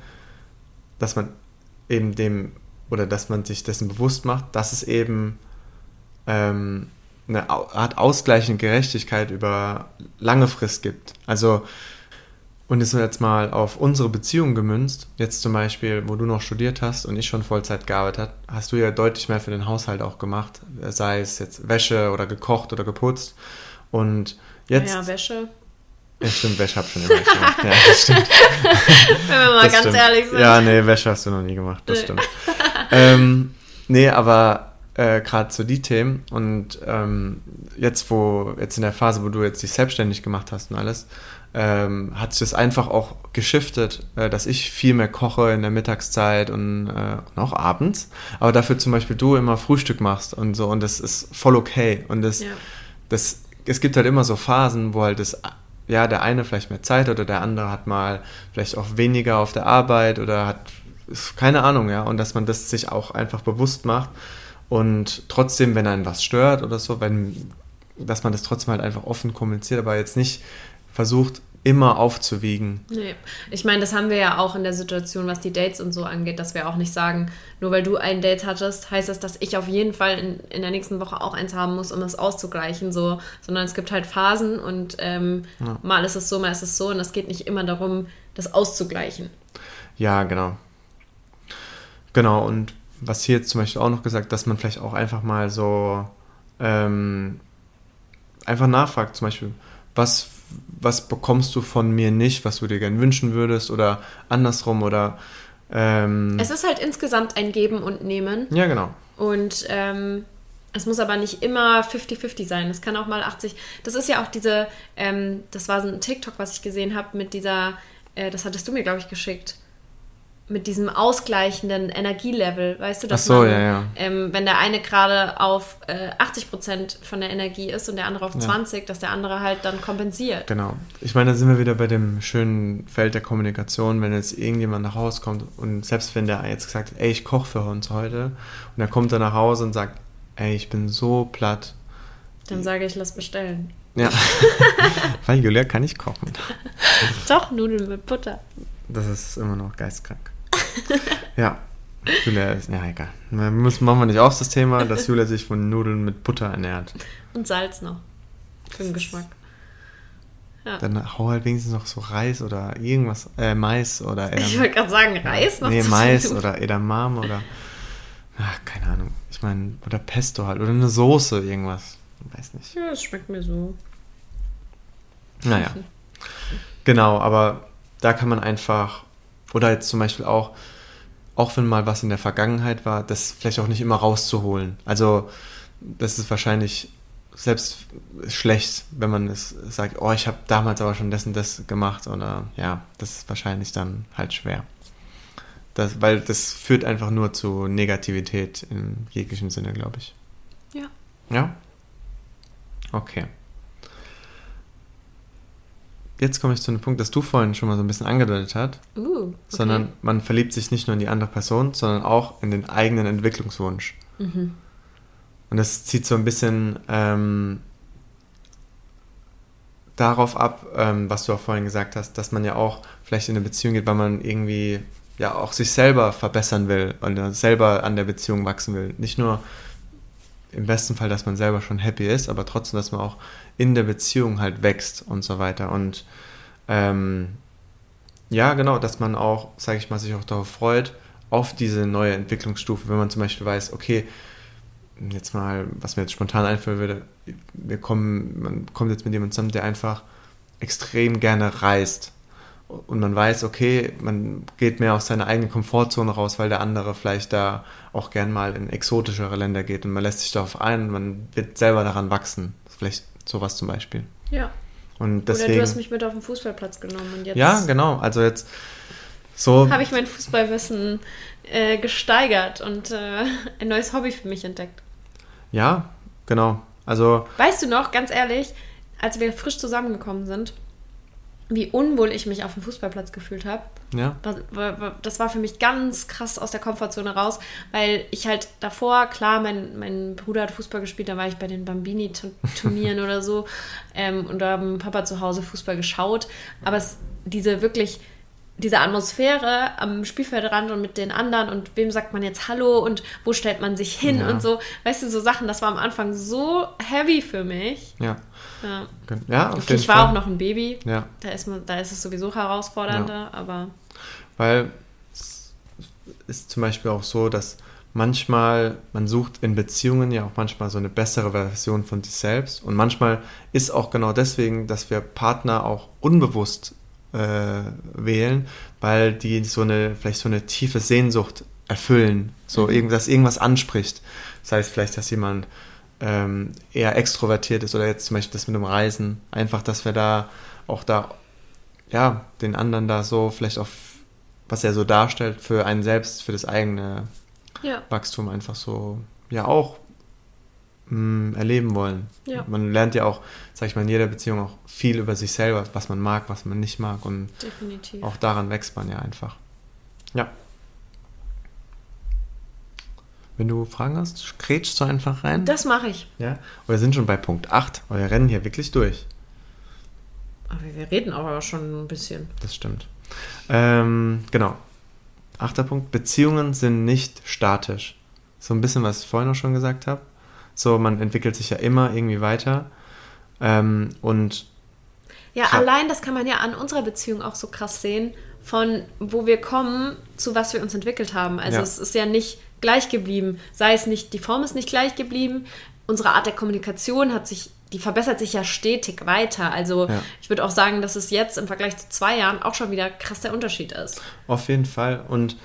dass man eben dem oder dass man sich dessen bewusst macht, dass es eben ähm, eine Art ausgleichende Gerechtigkeit über lange Frist gibt. Also und ist jetzt mal auf unsere Beziehung gemünzt, jetzt zum Beispiel, wo du noch studiert hast und ich schon Vollzeit gearbeitet habe, hast du ja deutlich mehr für den Haushalt auch gemacht, sei es jetzt Wäsche oder gekocht oder geputzt. Und jetzt. Ja, Wäsche. Ja, stimmt, Wäsche hab schon immer ich gemacht. Ja, das [LAUGHS] stimmt. Wenn wir mal das ganz stimmt. ehrlich sind. Ja, nee, Wäsche hast du noch nie gemacht, das Nee. stimmt. ähm, nee, aber äh, gerade zu die Themen und ähm, jetzt, wo, jetzt in der Phase, wo du jetzt dich selbstständig gemacht hast und alles, ähm, hat sich das einfach auch geschiftet, äh, dass ich viel mehr koche in der Mittagszeit und, äh, und auch abends, aber dafür zum Beispiel du immer Frühstück machst und so und das ist voll okay. Und das, Ja. das, es gibt halt immer so Phasen, wo halt das, ja, der eine vielleicht mehr Zeit oder der andere hat mal vielleicht auch weniger auf der Arbeit oder hat, keine Ahnung, ja, und dass man das sich auch einfach bewusst macht. Und trotzdem, wenn einen was stört oder so, wenn, dass man das trotzdem halt einfach offen kommuniziert, aber jetzt nicht versucht, immer aufzuwiegen. Nee. Ich meine, das haben wir ja auch in der Situation, was die Dates und so angeht, dass wir auch nicht sagen, nur weil du ein Date hattest, heißt das, dass ich auf jeden Fall in, in der nächsten Woche auch eins haben muss, um das auszugleichen, so, sondern es gibt halt Phasen und ähm, mal ist es so, mal ist es so und es geht nicht immer darum, das auszugleichen. Ja, genau. Genau, und was hier jetzt zum Beispiel auch noch gesagt, dass man vielleicht auch einfach mal so ähm, einfach nachfragt, zum Beispiel, was, was bekommst du von mir nicht, was du dir gern wünschen würdest oder andersrum oder ähm, Es ist halt insgesamt ein Geben und Nehmen ja, genau. Und ähm, es muss aber nicht immer 50-50 sein. Es kann auch mal 80. Das ist ja auch diese, ähm, das war so ein TikTok, was ich gesehen habe, mit dieser, äh, das hattest du mir, glaube ich, geschickt, mit diesem ausgleichenden Energielevel, weißt du, dass Ach so, man, ja, ja. Ähm, wenn der eine gerade auf äh, 80% von der Energie ist und der andere auf 20, dass der andere halt dann kompensiert. Genau. Ich meine, da sind wir wieder bei dem schönen Feld der Kommunikation, wenn jetzt irgendjemand nach Hause kommt und selbst wenn der jetzt hat, ey, ich koche für uns heute und er kommt dann nach Hause und sagt, ey, ich bin so platt. Dann sage ich, lass bestellen. Ja. [LAUGHS] [LAUGHS] Weil Julia kann nicht kochen. Doch, Nudeln mit Butter. Das ist immer noch geistkrank. Ja. Julia ist, ja, egal. Wir müssen, machen wir nicht aus das Thema, dass Julia sich von Nudeln mit Butter ernährt. Und Salz noch. Für den Geschmack. Dann hau halt wenigstens noch so Reis oder irgendwas, äh, Mais oder Ich wollte gerade sagen, Reis noch Nee, Mais oder Edamame oder. Ach, keine Ahnung. Ich meine, oder Pesto halt. Oder eine Soße, irgendwas. Weiß nicht. Ja, es schmeckt mir so. Naja. Genau, aber da kann man einfach. Oder jetzt zum Beispiel auch, auch wenn mal was in der Vergangenheit war, das vielleicht auch nicht immer rauszuholen. Also, das ist wahrscheinlich selbst schlecht, wenn man es sagt, oh, ich habe damals aber schon das und das gemacht. Oder ja, das ist wahrscheinlich dann halt schwer. Das, weil das führt einfach nur zu Negativität in jeglichem Sinne, glaube ich. Ja. Ja? Okay. Jetzt komme ich zu einem Punkt, das du vorhin schon mal so ein bisschen angedeutet hast. Uh, okay. Sondern man verliebt sich nicht nur in die andere Person, sondern auch in den eigenen Entwicklungswunsch. Mhm. Und das zieht so ein bisschen ähm, darauf ab, ähm, was du auch vorhin gesagt hast, dass man ja auch vielleicht in eine Beziehung geht, weil man irgendwie ja auch sich selber verbessern will und selber an der Beziehung wachsen will. Nicht nur im besten Fall, dass man selber schon happy ist, aber trotzdem, dass man auch in der Beziehung halt wächst und so weiter. Und ähm, ja, genau, dass man auch, sage ich mal, sich auch darauf freut, auf diese neue Entwicklungsstufe, wenn man zum Beispiel weiß, okay, jetzt mal, was mir jetzt spontan einfallen würde, wir kommen, man kommt jetzt mit jemandem zusammen, der einfach extrem gerne reist und man weiß, okay, man geht mehr aus seiner eigenen Komfortzone raus, weil der andere vielleicht da auch gern mal in exotischere Länder geht und man lässt sich darauf ein und man wird selber daran wachsen. Vielleicht sowas zum Beispiel. Ja. Und deswegen, Oder du hast mich mit auf den Fußballplatz genommen und jetzt ja, genau. Also jetzt so. habe ich mein Fußballwissen äh, gesteigert und äh, ein neues Hobby für mich entdeckt. Ja, genau. Also. Weißt du noch, ganz ehrlich, als wir frisch zusammengekommen sind, wie unwohl ich mich auf dem Fußballplatz gefühlt habe. Ja. Das war für mich ganz krass aus der Komfortzone raus, weil ich halt davor, klar, mein, mein Bruder hat Fußball gespielt, da war ich bei den Bambini-Turnieren [LAUGHS] oder so ähm, und da haben Papa zu Hause Fußball geschaut, aber es, diese wirklich diese Atmosphäre am Spielfeldrand und mit den anderen und wem sagt man jetzt Hallo und wo stellt man sich hin Ja. und so, weißt du, so Sachen, das war am Anfang so heavy für mich. Ja. Ja. Ja, Okay, ich war Fall. auch noch ein Baby, Ja. da ist, man, da ist es sowieso herausfordernder, aber Weil es ist zum Beispiel auch so, dass manchmal, man sucht in Beziehungen ja auch manchmal so eine bessere Version von sich selbst. Und manchmal ist auch genau deswegen, dass wir Partner auch unbewusst äh, wählen, weil die so eine, vielleicht so eine tiefe Sehnsucht erfüllen, so Mhm. dass irgendwas anspricht. Das heißt vielleicht, dass jemand ähm, eher extrovertiert ist oder jetzt zum Beispiel das mit dem Reisen. Einfach, dass wir da auch da, ja, den anderen da so vielleicht auf, was er so darstellt, für einen selbst, für das eigene ja. Wachstum einfach so, ja, auch mh, erleben wollen. Ja. Man lernt ja auch, sag ich mal, in jeder Beziehung auch viel über sich selber, was man mag, was man nicht mag und definitiv. auch daran wächst man ja einfach. Ja. Wenn du Fragen hast, kretschst du einfach rein. Das mache ich. ja. Wir sind schon bei Punkt 8, aber wir rennen hier wirklich durch. Aber wir reden aber schon ein bisschen. Das stimmt. Ähm, genau. Achter Punkt. Beziehungen sind nicht statisch. So ein bisschen, was ich vorhin auch schon gesagt habe. So, man entwickelt sich ja immer irgendwie weiter. Ähm, und Ja, allein das kann man ja an unserer Beziehung auch so krass sehen, von wo wir kommen zu was wir uns entwickelt haben. Also Ja. es ist ja nicht gleich geblieben. Sei es nicht, die Form ist nicht gleich geblieben. Unsere Art der Kommunikation hat sich, die verbessert sich ja stetig weiter. Also Ja. ich würde auch sagen, dass es jetzt im Vergleich zu zwei Jahren auch schon wieder krass der Unterschied ist. Auf jeden Fall. Und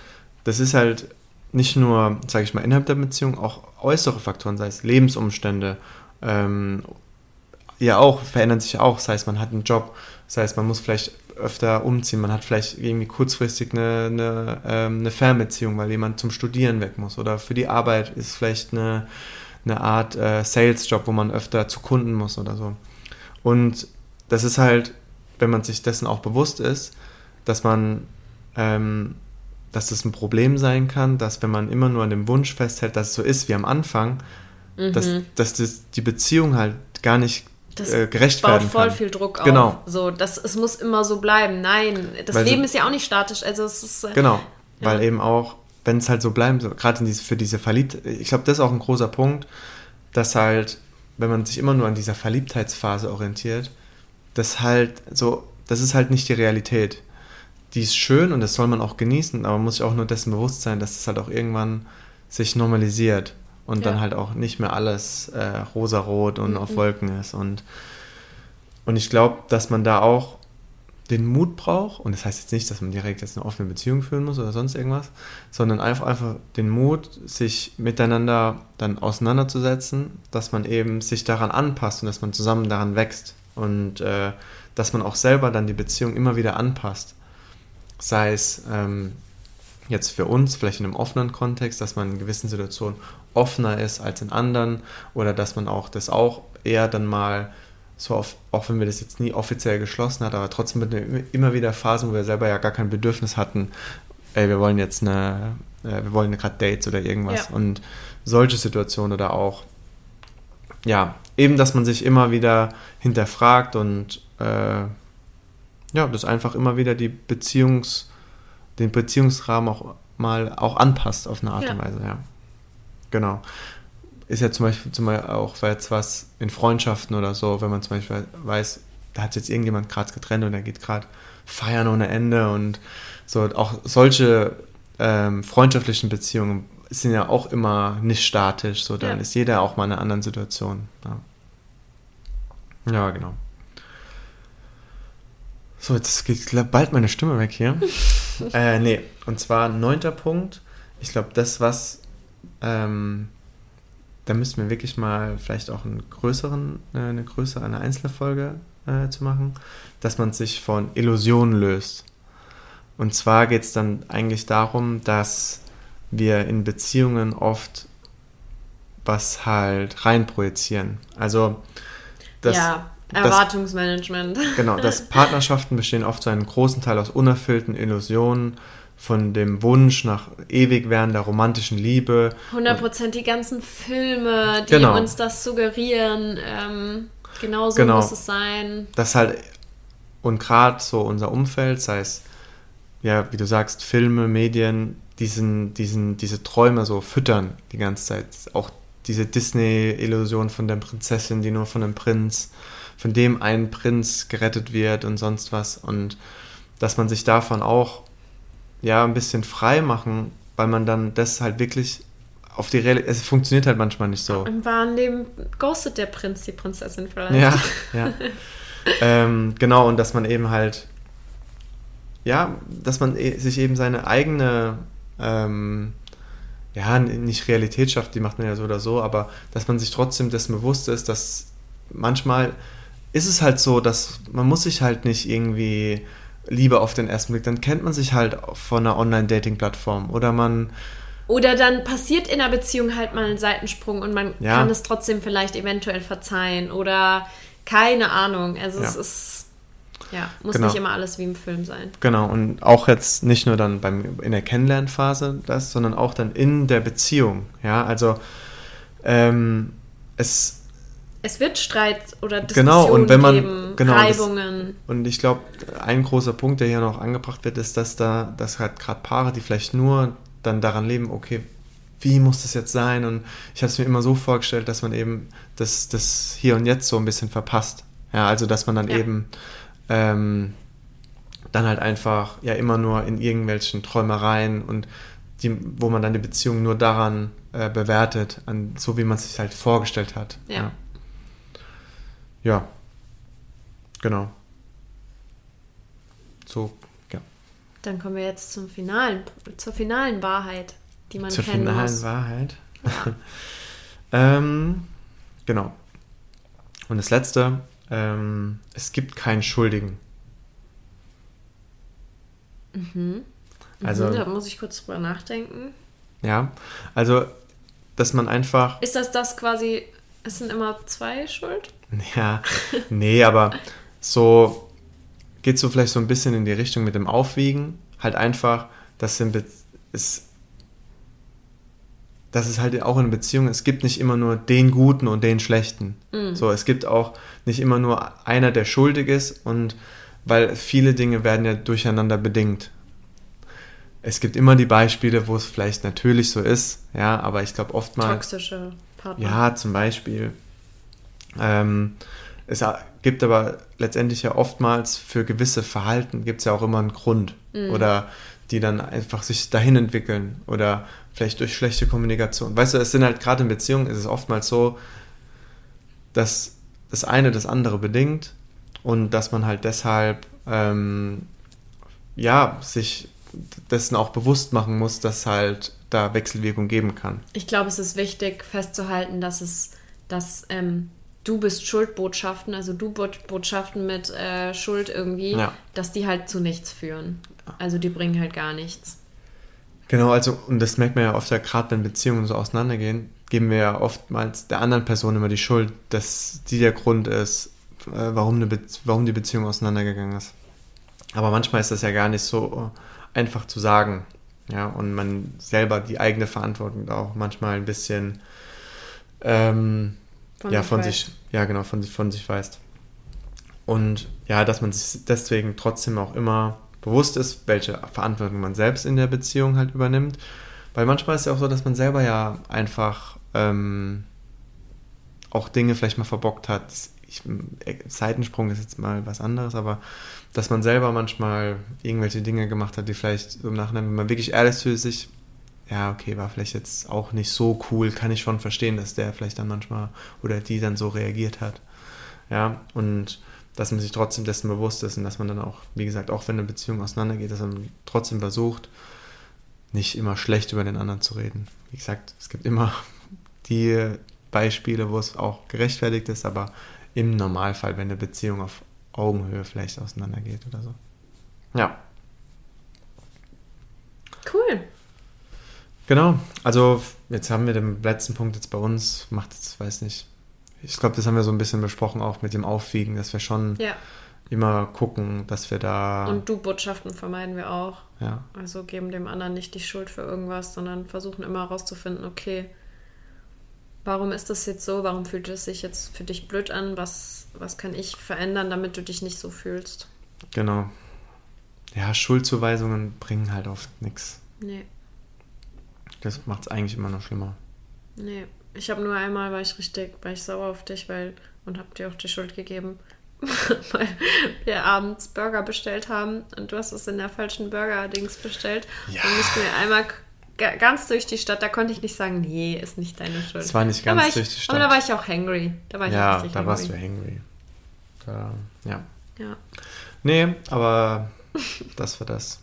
das ist halt nicht nur, sage ich mal, innerhalb der Beziehung, auch äußere Faktoren, sei es Lebensumstände, ähm, ja auch, verändern sich auch. Das heißt, man hat einen Job, das heißt, man muss vielleicht öfter umziehen, man hat vielleicht irgendwie kurzfristig eine, eine, ähm, eine Fernbeziehung, weil jemand zum Studieren weg muss oder für die Arbeit ist vielleicht eine, eine Art äh, Sales-Job, wo man öfter zu Kunden muss oder so. Und das ist halt, wenn man sich dessen auch bewusst ist, dass man, ähm, dass das ein Problem sein kann, dass wenn man immer nur an dem Wunsch festhält, dass es so ist wie am Anfang, dass, dass das, die Beziehung halt gar nicht Das äh, gerecht baut werden voll kann. viel Druck auf. Genau. So, das, es muss immer so bleiben. Nein, das Weil so- Leben ist ja auch nicht statisch. Also es ist. äh, Genau, weil Ja. eben auch, wenn es halt so bleiben soll, gerade diese, für diese Verliebtheit, ich glaube, das ist auch ein großer Punkt, dass halt, wenn man sich immer nur an dieser Verliebtheitsphase orientiert, das halt so, das ist halt nicht die Realität. Die ist schön und das soll man auch genießen, aber man muss sich auch nur dessen bewusst sein, dass es halt auch irgendwann sich normalisiert und Ja. dann halt auch nicht mehr alles äh, rosarot und auf Wolken ist. Und, und ich glaube, dass man da auch den Mut braucht, und das heißt jetzt nicht, dass man direkt jetzt eine offene Beziehung führen muss oder sonst irgendwas, sondern einfach, einfach den Mut, sich miteinander dann auseinanderzusetzen, dass man eben sich daran anpasst und dass man zusammen daran wächst und äh, dass man auch selber dann die Beziehung immer wieder anpasst. Sei es, ähm, jetzt für uns, vielleicht in einem offenen Kontext, dass man in gewissen Situationen offener ist als in anderen oder dass man auch das auch eher dann mal so auf, auch wenn wir das jetzt nie offiziell geschlossen hat, aber trotzdem mit immer wieder Phasen, wo wir selber ja gar kein Bedürfnis hatten, ey, wir wollen jetzt eine, äh, wir wollen gerade Dates oder irgendwas ja. und solche Situationen oder auch, ja, eben, dass man sich immer wieder hinterfragt und äh, ja, das einfach immer wieder die Beziehungs, den Beziehungsrahmen auch mal auch anpasst auf eine Art ja. und Weise, ja. Genau. Ist ja zum Beispiel, zum Beispiel auch jetzt was in Freundschaften oder so, wenn man zum Beispiel weiß, da hat jetzt irgendjemand gerade getrennt und er geht gerade feiern ohne Ende und so, auch solche ähm, freundschaftlichen Beziehungen sind ja auch immer nicht statisch, so dann ja. ist jeder auch mal in einer anderen Situation. Ja, ja genau. So, jetzt geht bald meine Stimme weg hier. [LAUGHS] äh, nee, und zwar neunter Punkt. Ich glaube, das, was. Ähm, da müssten wir wirklich mal vielleicht auch einen größeren, äh, eine größere, eine Einzelfolge äh, zu machen, dass man sich von Illusionen löst. Und zwar geht es dann eigentlich darum, dass wir in Beziehungen oft was halt reinprojizieren. Also das, ja. Erwartungsmanagement. Das, genau, dass [LAUGHS] Partnerschaften bestehen oft zu einem großen Teil aus unerfüllten Illusionen, von dem Wunsch nach ewig währender romantischen Liebe. 100% die ganzen Filme, die genau. uns das suggerieren. Ähm, genau so genau. muss es sein. Das halt, und gerade so unser Umfeld, sei es, ja, wie du sagst, Filme, Medien, diesen, diesen, diese Träume so füttern die ganze Zeit. Auch diese Disney-Illusion von der Prinzessin, die nur von dem Prinz von dem ein Prinz gerettet wird und sonst was. Und dass man sich davon auch ja ein bisschen frei machen, weil man dann das halt wirklich auf die Realität, es funktioniert halt manchmal nicht so. Im wahren Leben ghostet der Prinz die Prinzessin vielleicht. Ja, [LAUGHS] ja. ähm, genau, und dass man eben halt, ja, dass man e, sich eben seine eigene, ähm, ja, nicht Realität schafft, die macht man ja so oder so, aber dass man sich trotzdem dessen bewusst ist, dass manchmal ist es halt so, dass man muss sich halt nicht irgendwie lieber auf den ersten Blick, dann kennt man sich halt von einer Online-Dating-Plattform oder man oder dann passiert in einer Beziehung halt mal ein Seitensprung und man ja. kann es trotzdem vielleicht eventuell verzeihen oder keine Ahnung. Also ja. es ist ja, muss genau. nicht immer alles wie im Film sein. Genau, und auch jetzt nicht nur dann beim, in der Kennenlernphase das, sondern auch dann in der Beziehung. Ja, also ähm, es es wird Streit oder Diskussionen genau, und wenn man, geben, genau, Reibungen. Das, und ich glaube, ein großer Punkt, der hier noch angebracht wird, ist, dass da, dass halt gerade Paare, die vielleicht nur dann daran leben, okay, wie muss das jetzt sein? Und ich habe es mir immer so vorgestellt, dass man eben das, das Hier und Jetzt so ein bisschen verpasst. Ja, also dass man dann ja. eben ähm, dann halt einfach ja immer nur in irgendwelchen Träumereien und die, wo man dann die Beziehung nur daran äh, bewertet, an, so wie man es sich halt vorgestellt hat. ja. ja. Ja, genau. So, ja. Dann kommen wir jetzt zum finalen, zur finalen Wahrheit, die man zur kennen finalen muss. Wahrheit. [LAUGHS] Ähm, genau. Und das letzte, ähm, es gibt keinen Schuldigen. Mhm. Also, mhm, da muss ich kurz drüber nachdenken. Ja, also, dass man einfach. Ist das das quasi, es sind immer zwei schuld? [LAUGHS] Ja, nee, aber so geht so vielleicht so ein bisschen in die Richtung mit dem Aufwiegen. Halt einfach, dass es, dass es halt auch in Beziehungen, es gibt nicht immer nur den Guten und den Schlechten. Mhm. So, es gibt auch nicht immer nur einer, der schuldig ist und weil viele Dinge werden ja durcheinander bedingt. Es gibt immer die Beispiele, wo es vielleicht natürlich so ist, ja, aber ich glaube oftmals. Toxische Partner. Ja, zum Beispiel. Ähm, es gibt aber letztendlich ja oftmals für gewisse Verhalten gibt es ja auch immer einen Grund mhm. oder die dann einfach sich dahin entwickeln oder vielleicht durch schlechte Kommunikation. Weißt du, es sind halt gerade in Beziehungen ist es oftmals so, dass das eine das andere bedingt und dass man halt deshalb ähm, ja sich dessen auch bewusst machen muss, dass halt da Wechselwirkung geben kann. Ich glaube, es ist wichtig festzuhalten, dass es dass ähm, du bist Schuldbotschaften, also du Botschaften mit äh, Schuld irgendwie, ja. dass die halt zu nichts führen. Also die bringen halt gar nichts. Genau, also, und das merkt man ja oft, ja, gerade wenn Beziehungen so auseinandergehen, geben wir ja oftmals der anderen Person immer die Schuld, dass die der Grund ist, äh, warum, eine warum die Beziehung auseinandergegangen ist. Aber manchmal ist das ja gar nicht so einfach zu sagen. Ja, und man selber die eigene Verantwortung auch manchmal ein bisschen ähm, von ja, von sich, ja, genau, von sich, von sich weist. Und ja, dass man sich deswegen trotzdem auch immer bewusst ist, welche Verantwortung man selbst in der Beziehung halt übernimmt. Weil manchmal ist es ja auch so, dass man selber ja einfach ähm, auch Dinge vielleicht mal verbockt hat. Ich, Seitensprung ist jetzt mal was anderes, aber dass man selber manchmal irgendwelche Dinge gemacht hat, die vielleicht im Nachhinein, wenn man wirklich ehrlich zu sich, ja, okay, war vielleicht jetzt auch nicht so cool, kann ich schon verstehen, dass der vielleicht dann manchmal oder die dann so reagiert hat. Ja, und dass man sich trotzdem dessen bewusst ist und dass man dann auch, wie gesagt, auch wenn eine Beziehung auseinandergeht, dass man trotzdem versucht, nicht immer schlecht über den anderen zu reden. Wie gesagt, es gibt immer die Beispiele, wo es auch gerechtfertigt ist, aber im Normalfall, wenn eine Beziehung auf Augenhöhe vielleicht auseinandergeht oder so. Ja. Cool. Genau, also jetzt haben wir den letzten Punkt jetzt bei uns, macht jetzt, weiß nicht, ich glaube, das haben wir so ein bisschen besprochen, auch mit dem Aufwiegen, dass wir schon ja. immer gucken, dass wir da. Und du Botschaften vermeiden wir auch. Ja. Also geben dem anderen nicht die Schuld für irgendwas, sondern versuchen immer herauszufinden, okay, warum ist das jetzt so? Warum fühlt es sich jetzt für dich blöd an? Was, was kann ich verändern, damit du dich nicht so fühlst? Genau. Ja, Schuldzuweisungen bringen halt oft nichts. Nee. Das macht es eigentlich immer noch schlimmer. Nee. Ich habe nur einmal, war ich richtig, war ich sauer auf dich, weil, und hab dir auch die Schuld gegeben, [LAUGHS] weil wir abends Burger bestellt haben und du hast es in der falschen Burger-Dings bestellt. Ja. Dann mussten wir einmal ganz durch die Stadt, da konnte ich nicht sagen, nee, ist nicht deine Schuld. Es war nicht ganz ich, durch die Stadt. Aber da war ich auch hangry. Da war ich ja, da hangry. warst du hangry. Da, ja. Ja. Nee, aber das war das.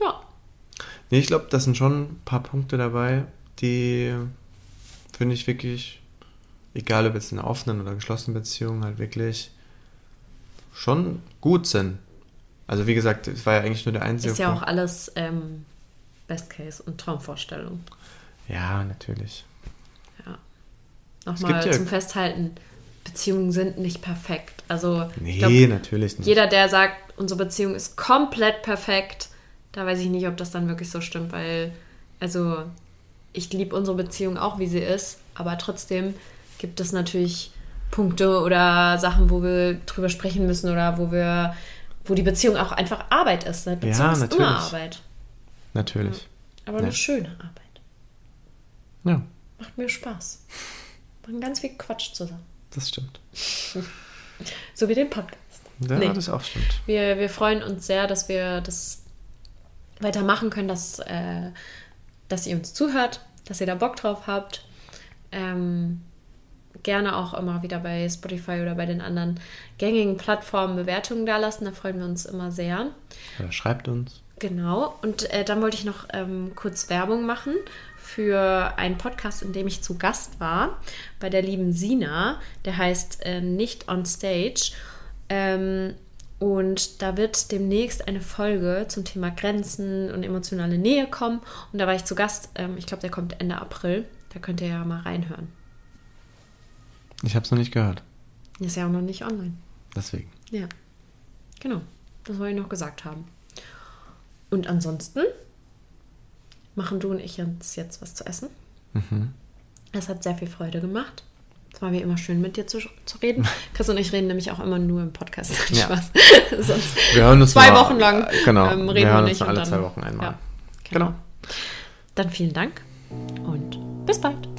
Ja. Nee, ich glaube, das sind schon ein paar Punkte dabei, die finde ich wirklich, egal ob jetzt in einer offenen oder geschlossenen Beziehung, halt wirklich schon gut sind. Also wie gesagt, es war ja eigentlich nur der einzige. Ist ja auch alles ähm, Best Case und Traumvorstellung. Ja, natürlich. Ja. Nochmal ja zum Festhalten, Beziehungen sind nicht perfekt. Also nee, glaub, natürlich nicht. Jeder, der sagt, unsere Beziehung ist komplett perfekt, da weiß ich nicht, ob das dann wirklich so stimmt, weil also ich liebe unsere Beziehung auch, wie sie ist, aber trotzdem gibt es natürlich Punkte oder Sachen, wo wir drüber sprechen müssen oder wo wir, wo die Beziehung auch einfach Arbeit ist. Eine Beziehung ja, ist natürlich. immer Arbeit. Natürlich. Ja, aber ja. eine schöne Arbeit. Ja. Macht mir Spaß. [LAUGHS] Machen ganz viel Quatsch zusammen. Das stimmt. [LAUGHS] so wie den Podcast. Ja, nee. das auch stimmt. Wir, wir freuen uns sehr, dass wir das weitermachen können, dass äh, dass ihr uns zuhört, dass ihr da Bock drauf habt. Ähm, gerne auch immer wieder bei Spotify oder bei den anderen gängigen Plattformen Bewertungen da lassen. Da freuen wir uns immer sehr. Oder schreibt uns. Genau. Und äh, dann wollte ich noch ähm, kurz Werbung machen für einen Podcast, in dem ich zu Gast war, bei der lieben Sina. Der heißt äh, Nicht on Stage. Ähm, und da wird demnächst eine Folge zum Thema Grenzen und emotionale Nähe kommen. Und da war ich zu Gast. Ähm, ich glaube, der kommt Ende April. Da könnt ihr ja mal reinhören. Ich habe es noch nicht gehört. Ist ja auch noch nicht online. Deswegen. Ja. Genau. Das wollte ich noch gesagt haben. Und ansonsten machen du und ich uns jetzt was zu essen. Mhm. Es hat sehr viel Freude gemacht. Es war wie immer schön, mit dir zu, zu reden. [LAUGHS] Chris und ich reden nämlich auch immer nur im Podcast. Ja. [LAUGHS] Spaß. [LAUGHS] Sonst wir hören uns zwei mal, Wochen lang genau, ähm, reden wir, hören wir nicht. Uns alle dann, zwei Wochen einmal. Ja, genau. genau. Dann vielen Dank und bis bald.